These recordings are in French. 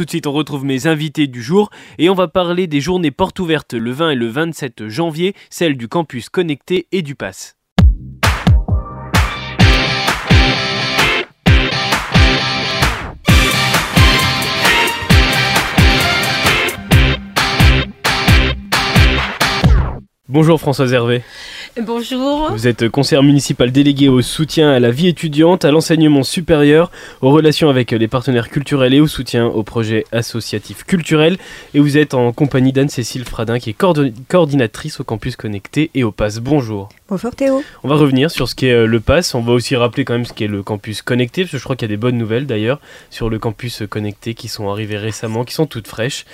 Tout de suite, on retrouve mes invités du jour et on va parler des journées portes ouvertes le 20 et le 27 janvier, celles du campus connecté et du pass. Bonjour Françoise Hervé. Bonjour. Vous êtes conseillère municipale déléguée au soutien à la vie étudiante, à l'enseignement supérieur, aux relations avec les partenaires culturels et au soutien aux projets associatifs culturels. Et vous êtes en compagnie d'Anne-Cécile Fradin, qui est coordinatrice au campus connecté et au PASS. Bonjour. Bonjour Théo. On va revenir sur ce qu'est euh, le PASS. On va aussi rappeler quand même ce qu'est le campus connecté, parce que je crois qu'il y a des bonnes nouvelles d'ailleurs sur le campus connecté qui sont arrivées récemment, qui sont toutes fraîches.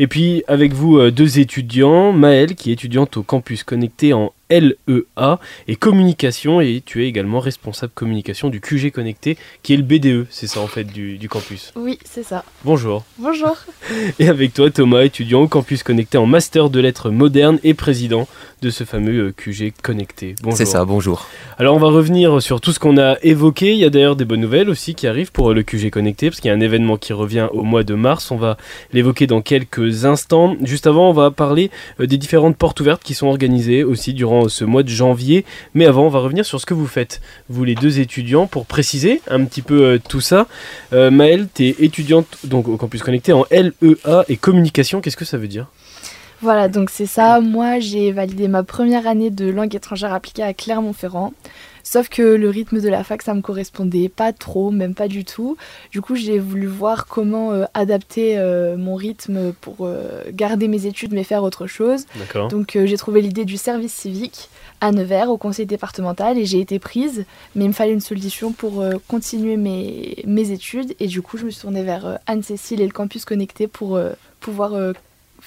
Et puis avec vous, euh, deux étudiants, Maëlle, qui est étudiante au campus connecté en LEA et communication et tu es également responsable communication du QG Connecté qui est le BDE, c'est ça en fait du, campus. Oui, c'est ça. Bonjour. Bonjour. Et avec toi Thomas, étudiant au campus Connecté en master de lettres modernes et président de ce fameux euh, QG Connecté. Bonjour. C'est ça, bonjour. Alors on va revenir sur tout ce qu'on a évoqué, il y a d'ailleurs des bonnes nouvelles aussi qui arrivent pour le QG Connecté parce qu'il y a un événement qui revient au mois de mars, on va l'évoquer dans quelques instants. Juste avant, on va parler euh, des différentes portes ouvertes qui sont organisées aussi durant ce mois de janvier. Mais avant, on va revenir sur ce que vous faites, vous les deux étudiants, pour préciser un petit peu euh, tout ça. Euh, Maëlle, tu es étudiante donc, au campus connecté en LEA et communication. Qu'est-ce que ça veut dire? Voilà, donc c'est ça. Moi, j'ai validé ma première année de langue étrangère appliquée à Clermont-Ferrand. Sauf que le rythme de la fac, ça me correspondait pas trop, même pas du tout. Du coup, j'ai voulu voir comment euh, adapter euh, mon rythme pour euh, garder mes études mais faire autre chose. Donc j'ai trouvé l'idée du service civique à Nevers, au conseil départemental, et j'ai été prise, mais il me fallait une solution pour continuer mes, mes études. Et du coup, je me suis tournée vers Anne-Cécile et le campus connecté pour pouvoir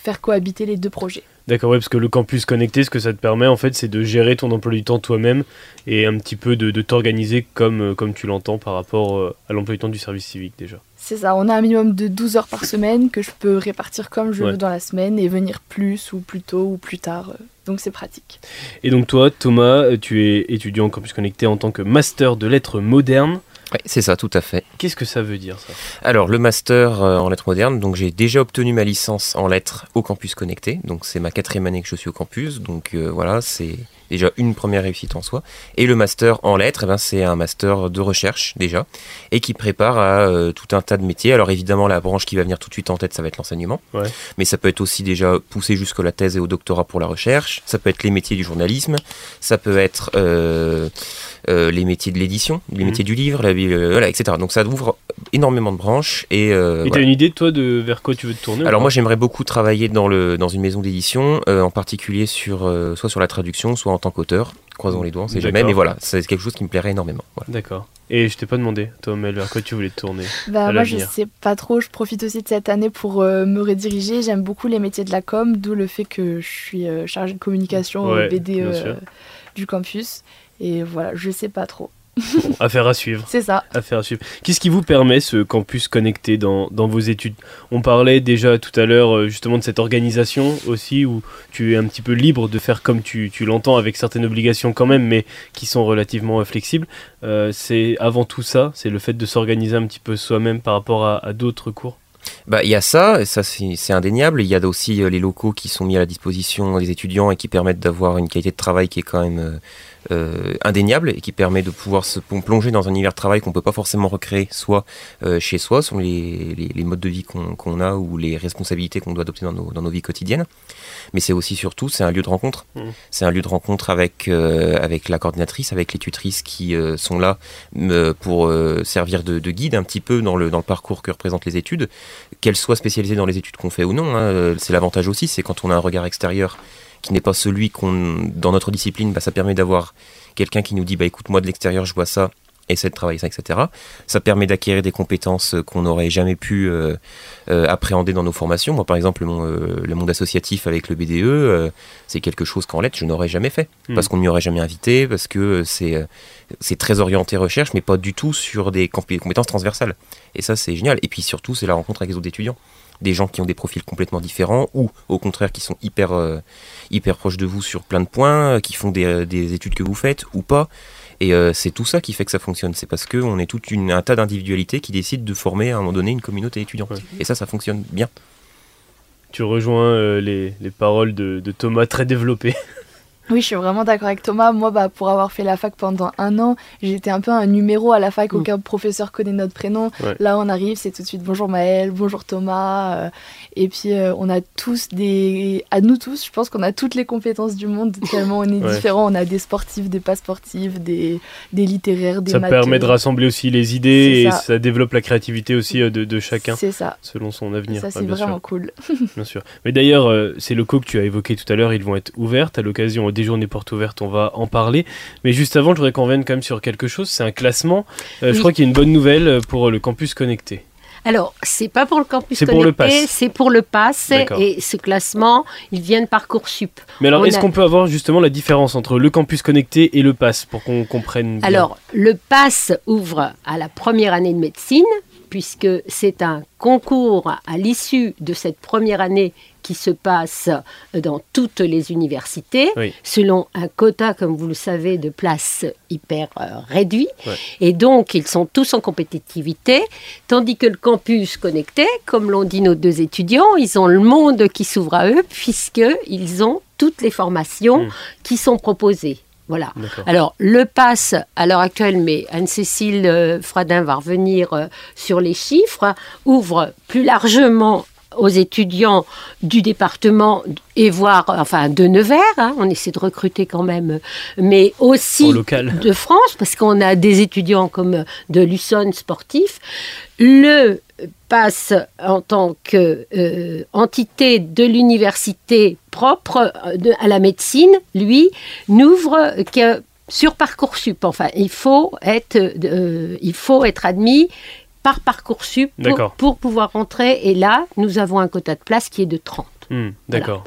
faire cohabiter les deux projets. D'accord, oui, parce que le campus connecté, ce que ça te permet, en fait, c'est de gérer ton emploi du temps toi-même et un petit peu de, t'organiser comme, euh, comme tu l'entends par rapport euh, à l'emploi du temps du service civique déjà. C'est ça, on a un minimum de 12 heures par semaine que je peux répartir comme je veux dans la semaine et venir plus ou plus tôt ou plus tard. Euh, donc c'est pratique. Et donc toi, Thomas, tu es étudiant en campus connecté en tant que master de lettres modernes. Oui, c'est ça, tout à fait. Qu'est-ce que ça veut dire ça? Alors, le master euh, en lettres modernes, donc j'ai déjà obtenu ma licence en lettres au campus connecté. Donc c'est ma quatrième année que je suis au campus. Donc euh, voilà, c'est déjà une première réussite en soi. Et le master en lettres, eh ben, c'est un master de recherche déjà, et qui prépare à euh, tout un tas de métiers. Alors évidemment, la branche qui va venir tout de suite en tête, ça va être l'enseignement. Mais ça peut être aussi déjà poussé jusqu'à la thèse et au doctorat pour la recherche. Ça peut être les métiers du journalisme. Ça peut être euh, les métiers de l'édition, les mhm. métiers du livre, la, euh, voilà, etc. Donc ça ouvre énormément de branches. Et euh, tu as une idée, toi, de vers quoi tu veux te tourner Alors moi, j'aimerais beaucoup travailler dans, le, dans une maison d'édition, en particulier sur, soit sur la traduction, soit en tant qu'auteur. Croisons les doigts, on sait jamais, mais voilà, c'est quelque chose qui me plairait énormément. D'accord. Et je t'ai pas demandé, toi, Mel, vers quoi tu voulais te tourner bah, Moi, je sais pas trop. Je profite aussi de cette année pour me rediriger. J'aime beaucoup les métiers de la com, d'où le fait que je suis chargée de communication au BDE du campus. Et voilà, je sais pas trop. Affaire à suivre. C'est ça. Affaire à suivre. Qu'est-ce qui vous permet ce campus connecté dans, dans vos études? On parlait déjà tout à l'heure euh, justement de cette organisation aussi où tu es un petit peu libre de faire comme tu, tu l'entends avec certaines obligations quand même mais qui sont relativement euh, flexibles. Euh, c'est avant tout ça, c'est le fait de s'organiser un petit peu soi-même par rapport à, à d'autres cours? Bah, il y a ça, ça c'est indéniable. Il y a aussi les locaux qui sont mis à la disposition des étudiants et qui permettent d'avoir une qualité de travail qui est quand même euh, indéniable et qui permet de pouvoir se plonger dans un univers de travail qu'on peut pas forcément recréer soit euh, chez soi, sur les, les, modes de vie qu'on a ou les responsabilités qu'on doit adopter dans nos, dans nos, vies quotidiennes. Mais c'est aussi surtout, c'est un lieu de rencontre. Mmh. C'est un lieu de rencontre avec, euh, avec la coordinatrice, avec les tutrices qui sont là pour servir de, de, guide un petit peu dans le, dans le parcours que représentent les études, qu'elles soient spécialisées dans les études qu'on fait ou non. Hein. C'est l'avantage aussi, c'est quand on a un regard extérieur qui n'est pas celui qu'on dans notre discipline, bah, ça permet d'avoir quelqu'un qui nous dit bah écoute moi de l'extérieur je vois ça essaie de travailler ça, etc. Ça permet d'acquérir des compétences qu'on n'aurait jamais pu euh, euh, appréhender dans nos formations. Moi, par exemple, euh, le monde associatif avec le BDE, c'est quelque chose qu'en lettres, je n'aurais jamais fait. Hmm. Parce qu'on ne m'y aurait jamais invité, parce que c'est c'est très orienté recherche, mais pas du tout sur des compétences transversales. Et ça, c'est génial. Et puis surtout, c'est la rencontre avec les autres étudiants des gens qui ont des profils complètement différents ou au contraire qui sont hyper, euh, hyper proches de vous sur plein de points, euh, qui font des, euh, des, études que vous faites ou pas. Et euh, c'est tout ça qui fait que ça fonctionne. C'est parce qu'on est tout un tas d'individualités qui décident de former à un moment donné une communauté étudiante. Et ça, ça fonctionne bien. Tu rejoins euh, les, les, paroles de, de Thomas très développées. Oui, je suis vraiment d'accord avec Thomas. Moi, bah, pour avoir fait la fac pendant un an, j'étais un peu un numéro à la fac. Mm. Aucun professeur connaît notre prénom. Là, on arrive, c'est tout de suite bonjour Maël, bonjour Thomas. Euh, et puis, euh, on a tous des. À nous tous, je pense qu'on a toutes les compétences du monde, tellement on est différents. On a des sportifs, des pas sportifs, des, des littéraires, des Ça permet de rassembler aussi les idées et ça. développe la créativité aussi euh, de, de chacun. C'est ça. Selon son avenir. Ça, c'est vraiment cool. bien sûr. Mais d'ailleurs, ces locaux que tu as évoqués tout à l'heure, ils vont être ouverts à l'occasion des journées portes ouvertes, on va en parler. Mais juste avant, je voudrais qu'on revienne quand même sur quelque chose. C'est un classement. Euh, je crois qu'il y a une bonne nouvelle euh, pour le campus connecté. Alors, c'est pas pour le campus connecté, c'est pour le pass. Et ce classement, il vient de Parcoursup. Mais alors, est-ce qu'on peut avoir justement la différence entre le campus connecté et le pass pour qu'on comprenne bien? Alors, le pass ouvre à la première année de médecine, puisque c'est un concours à l'issue de cette première année qui se passe dans toutes les universités, selon un quota, comme vous le savez, de places hyper euh, réduit. Et donc, ils sont tous en compétitivité, tandis que le campus connecté, comme l'ont dit nos deux étudiants, ils ont le monde qui s'ouvre à eux, puisqu'ils ont toutes les formations hmm. qui sont proposées. Voilà. Alors, le pass, à l'heure actuelle, mais Anne-Cécile euh, Fradin va revenir euh, sur les chiffres, ouvre plus largement aux étudiants du département et voire enfin de Nevers, hein, on essaie de recruter quand même, mais aussi de France parce qu'on a des étudiants comme de Luçon sportif. Le passe en tant qu'entité euh, de l'université propre euh, à la médecine, lui, n'ouvre que sur Parcoursup. Enfin, il faut être, euh, il faut être admis par Parcoursup pour, pour pouvoir rentrer. Et là, nous avons un quota de place qui est de 30. Hmm, d'accord.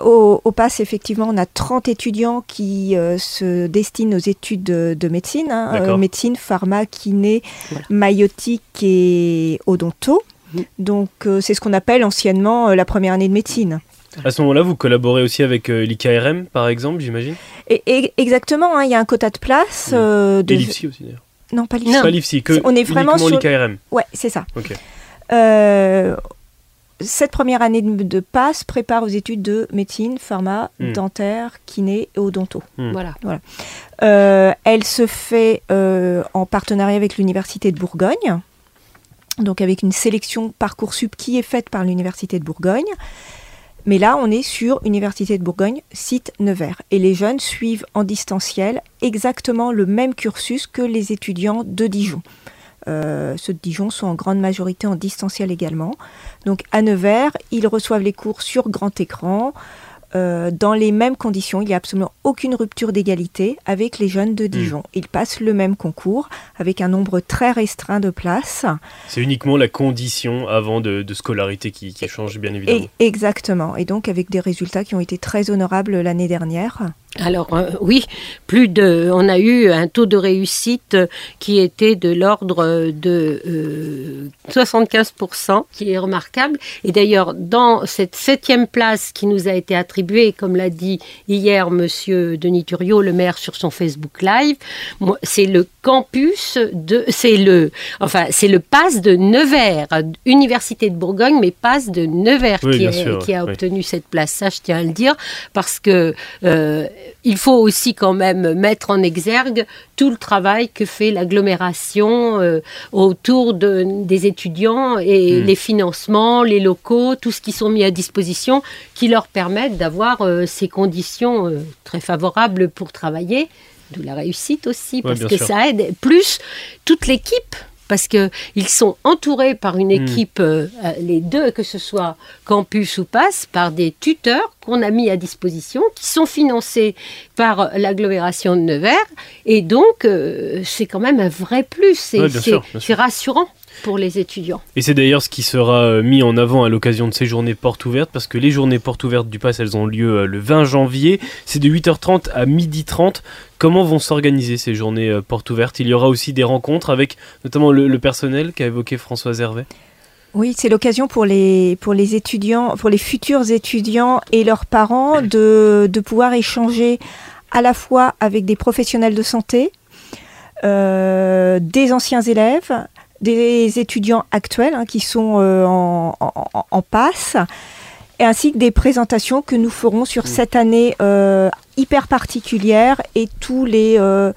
Au, au, PASS, effectivement, on a 30 étudiants qui euh, se destinent aux études de, médecine, hein, euh, médecine, pharma, kiné, maïotique et odonto. Hmm. Donc, euh, c'est ce qu'on appelle anciennement la première année de médecine. À ce moment-là, vous collaborez aussi avec l'IKRM, par exemple, j'imagine? Et, Exactement, hein, il y a un quota de place. Hmm. de... aussi, d'ailleurs. Non, pas l'IFSI. Pas l'IFSI, que on est vraiment sur l'IKRM. Ouais, c'est ça. Euh, cette première année de, passe prépare aux études de médecine, pharma, hmm. dentaire, kiné et odonto. Hmm. Voilà. voilà. Euh, elle se fait euh, en partenariat avec l'Université de Bourgogne, donc avec une sélection Parcoursup qui est faite par l'Université de Bourgogne. Mais là, on est sur Université de Bourgogne, site Nevers. Et les jeunes suivent en distanciel exactement le même cursus que les étudiants de Dijon. Euh, ceux de Dijon sont en grande majorité en distanciel également. Donc à Nevers, ils reçoivent les cours sur grand écran. Euh, dans les mêmes conditions. Il n'y a absolument aucune rupture d'égalité avec les jeunes de hmm. Dijon. Ils passent le même concours avec un nombre très restreint de places. C'est uniquement la condition avant de, scolarité qui, change, bien évidemment. exactement. Et donc avec des résultats qui ont été très honorables l'année dernière. Alors euh, oui, plus de, on a eu un taux de réussite qui était de l'ordre de 75%, euh, qui est remarquable. Et d'ailleurs, dans cette septième place qui nous a été attribuée, comme l'a dit hier Monsieur Denis Turiot, le maire sur son Facebook Live, c'est le campus de, c'est le, enfin c'est le pass de Nevers, Université de Bourgogne, mais passe de Nevers qui, a obtenu cette place. Ça, je tiens à le dire parce que euh, il faut aussi quand même mettre en exergue tout le travail que fait l'agglomération euh, autour de, des étudiants et hmm. les financements, les locaux, tout ce qui sont mis à disposition qui leur permettent d'avoir euh, ces conditions euh, très favorables pour travailler. D'où la réussite aussi, parce que ça aide. Plus toute l'équipe parce qu'ils sont entourés par une hmm. équipe, euh, les deux, que ce soit campus ou passe, par des tuteurs qu'on a mis à disposition, qui sont financés par l'agglomération de Nevers. Et donc, euh, c'est quand même un vrai plus. C'est rassurant pour les étudiants. Et c'est d'ailleurs ce qui sera euh, mis en avant à l'occasion de ces journées portes ouvertes, parce que les journées portes ouvertes du Pass, elles ont lieu le 20 janvier. C'est de 8h30 à 12h30. Comment vont s'organiser ces journées euh, portes ouvertes? Il y aura aussi des rencontres avec notamment le, personnel qu'a évoqué Françoise Hervé? Oui, c'est l'occasion pour les, pour les étudiants, pour les futurs étudiants et leurs parents de, de pouvoir échanger à la fois avec des professionnels de santé, euh, des anciens élèves, des étudiants actuels hein, qui sont euh, en, en- en passe, et ainsi que des présentations que nous ferons sur cette année euh, hyper particulière et tous les, euh,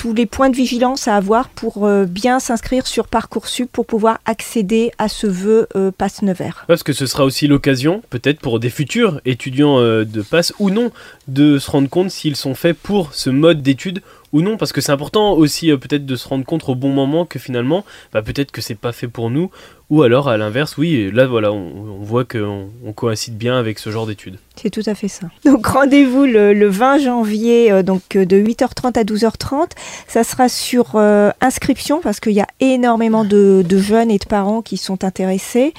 tous les points de vigilance à avoir pour euh, bien s'inscrire sur Parcoursup pour pouvoir accéder à ce vœu euh, passe Nevers. Parce que ce sera aussi l'occasion, peut-être pour des futurs étudiants euh, de passe ou non, de se rendre compte s'ils sont faits pour ce mode d'études ou non. Parce que c'est important aussi euh, peut-être de se rendre compte au bon moment que finalement, bah, peut-être que c'est pas fait pour nous. Ou alors à l'inverse, oui, là voilà, on, voit qu'on on coïncide bien avec ce genre d'études. C'est tout à fait ça. Donc rendez-vous le, le 20 janvier euh, donc euh, de 8h30 à 12h30. Ça sera sur inscription parce qu'il y a énormément de, de jeunes et de parents qui sont intéressés.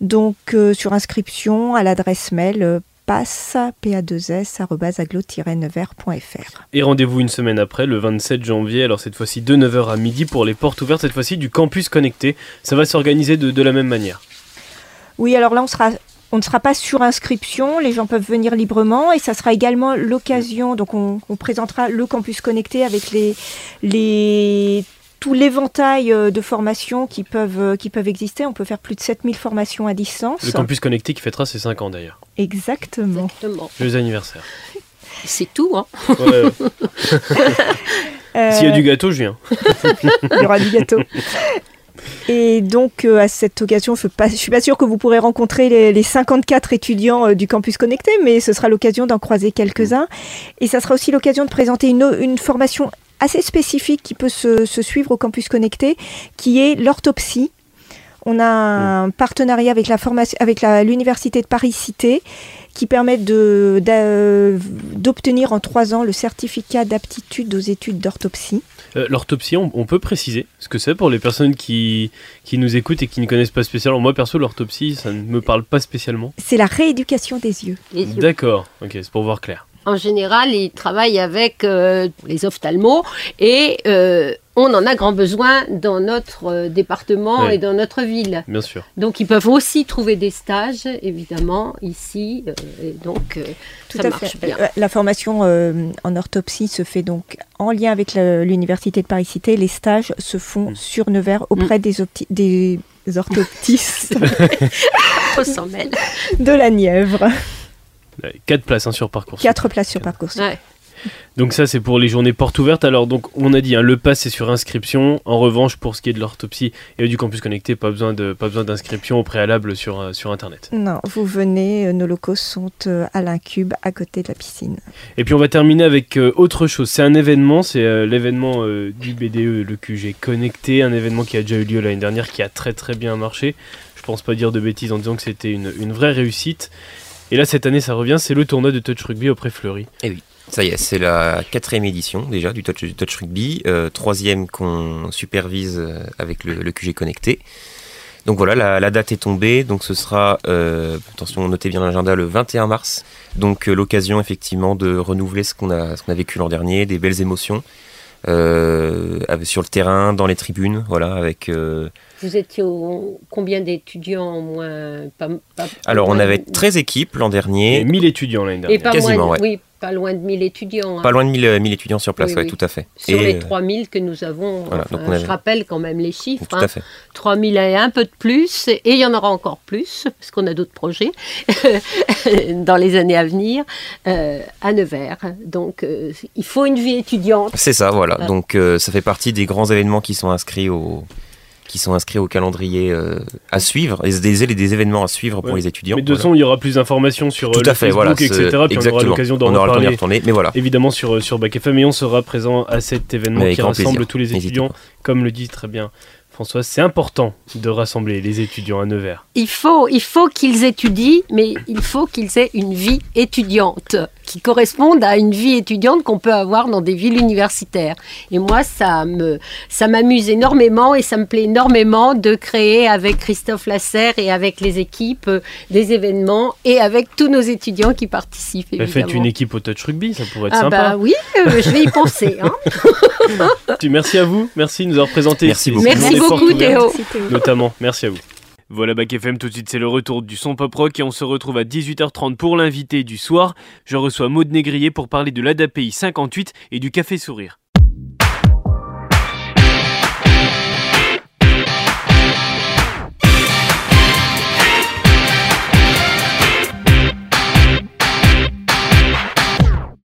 Donc sur inscription à l'adresse mail passe pa2s@aglo-nevers.fr. Et rendez-vous une semaine après, le 27 janvier, alors cette fois-ci de 9h à midi pour les portes ouvertes, cette fois-ci du campus connecté. Ça va s'organiser de, de la même manière. Oui, alors là, on sera. On ne sera pas sur inscription, les gens peuvent venir librement et ça sera également l'occasion, donc on, on présentera le campus connecté avec les, les, tout l'éventail euh, de formations qui peuvent, euh, qui peuvent exister. On peut faire plus de 7000 formations à distance. Le campus connecté qui fêtera ses 5 ans d'ailleurs. Exactement. Exactement. Joyeux anniversaire. C'est tout, hein. Ouais, Euh, S'il y a du gâteau, je viens. il y aura du gâteau. Et donc, euh, à cette occasion, je ne suis pas sûre que vous pourrez rencontrer les, les 54 étudiants euh, du campus connecté, mais ce sera l'occasion d'en croiser quelques-uns. Et ça sera aussi l'occasion de présenter une, une formation assez spécifique qui peut se, se suivre au campus connecté, qui est l'orthopsie. On a un partenariat avec la formation, avec l'université de Paris Cité, qui permet d'obtenir en trois ans le certificat d'aptitude aux études d'orthopsie. Euh, L'orthopsie, on, on peut préciser ce que c'est pour les personnes qui, qui nous écoutent et qui ne connaissent pas spécialement. Moi, perso, l'orthopsie, ça ne me parle pas spécialement. C'est la rééducation des yeux. Yeux. D'accord, ok, c'est pour voir clair. En général, ils travaillent avec euh, les ophtalmos et euh, on en a grand besoin dans notre euh, département et dans notre ville. Bien sûr. Donc, ils peuvent aussi trouver des stages, évidemment, ici. euh, et donc, euh, Tout ça à marche fait. bien. La formation euh, en orthopsie se fait donc en lien avec l'université de Paris Cité. Les stages se font Mm. sur Nevers auprès des, opti- des orthoptistes On s'en mêle. de la Nièvre. 4 places hein, sur parcours. Quatre places sur parcours. Ouais. Donc ça, c'est pour les journées portes ouvertes. Alors, donc, on a dit, hein, le pass, c'est sur inscription. En revanche, pour ce qui est de l'orthopsie et du campus connecté, pas besoin de pas besoin d'inscription au préalable sur, euh, sur Internet. Non, vous venez, euh, nos locaux sont euh, à l'Incube, à côté de la piscine. Et puis on va terminer avec euh, autre chose. C'est un événement, c'est euh, l'événement euh, du BDE, le QG connecté, un événement qui a déjà eu lieu l'année dernière, qui a très très bien marché. Je pense pas dire de bêtises en disant que c'était une, une vraie réussite. Et là cette année ça revient, c'est le tournoi de touch rugby auprès Fleury. Ça y est, c'est la quatrième édition déjà du Touch, Rugby, euh, troisième qu'on supervise euh, avec le, QG connecté. Donc voilà, la, date est tombée, donc ce sera, euh, attention, notez bien l'agenda, le 21 mars. Donc l'occasion effectivement de renouveler ce qu'on a, a vécu l'an dernier, des belles émotions sur le terrain, dans les tribunes, voilà, avec. Euh, Vous étiez au, combien d'étudiants au moins? Pas, pas- Alors on avait de- 13 équipes l'an Et dernier, 1000 étudiants l'année Et dernière. pas Quasiment, moins de, ouais. oui, pas loin de 1000 étudiants. hein. pas loin de 1000, euh, 1000 étudiants sur place, Oui, ouais, oui. tout à fait. Sur Et, les euh, 3000 que nous avons, voilà, enfin, donc on avait- je rappelle quand même les chiffres, tout hein. à fait. 3000 et un peu de plus, et il y en aura encore plus, parce qu'on a d'autres projets dans les années à venir, euh, à Nevers. Donc euh, il faut une vie étudiante. C'est ça, voilà. Donc euh, ça fait partie des grands événements qui sont inscrits au qui sont inscrits au calendrier euh, à suivre, et des, des événements à suivre pour Ouais. les étudiants. Mais de toute voilà. façon, il y aura plus d'informations sur euh, Tout le à fait, Facebook, voilà. etc. Puis on aura exactement. l'occasion d'en On aura temps d'y reparler. retourner, mais voilà. Évidemment sur, sur Bac FM et on sera présent à cet événement Avec qui rassemble plaisir. tous les étudiants. Comme le dit très bien François, c'est important de rassembler les étudiants à Nevers. Il faut, il faut qu'ils étudient, mais il faut qu'ils aient une vie étudiante qui corresponde à une vie étudiante qu'on peut avoir dans des villes universitaires. Et moi, ça me, ça m'amuse énormément et ça me plaît énormément de créer avec Christophe Lasserre et avec les équipes euh, des événements et avec tous nos étudiants qui participent. Bah, Évidemment. faites une équipe au touch rugby, ça pourrait être ah sympa. bah oui, euh, je vais y penser. hein. Tu- Merci à vous, merci de nous avoir présenté Merci beaucoup. Merci beaucoup Théo. Notamment, merci à vous. Voilà Bac FM, tout de suite c'est le retour du son pop rock et on se retrouve à 18h30 pour l'invité du soir. Je reçois Maud Négrier pour parler de l'ADAPI 58 et du Café Sourire.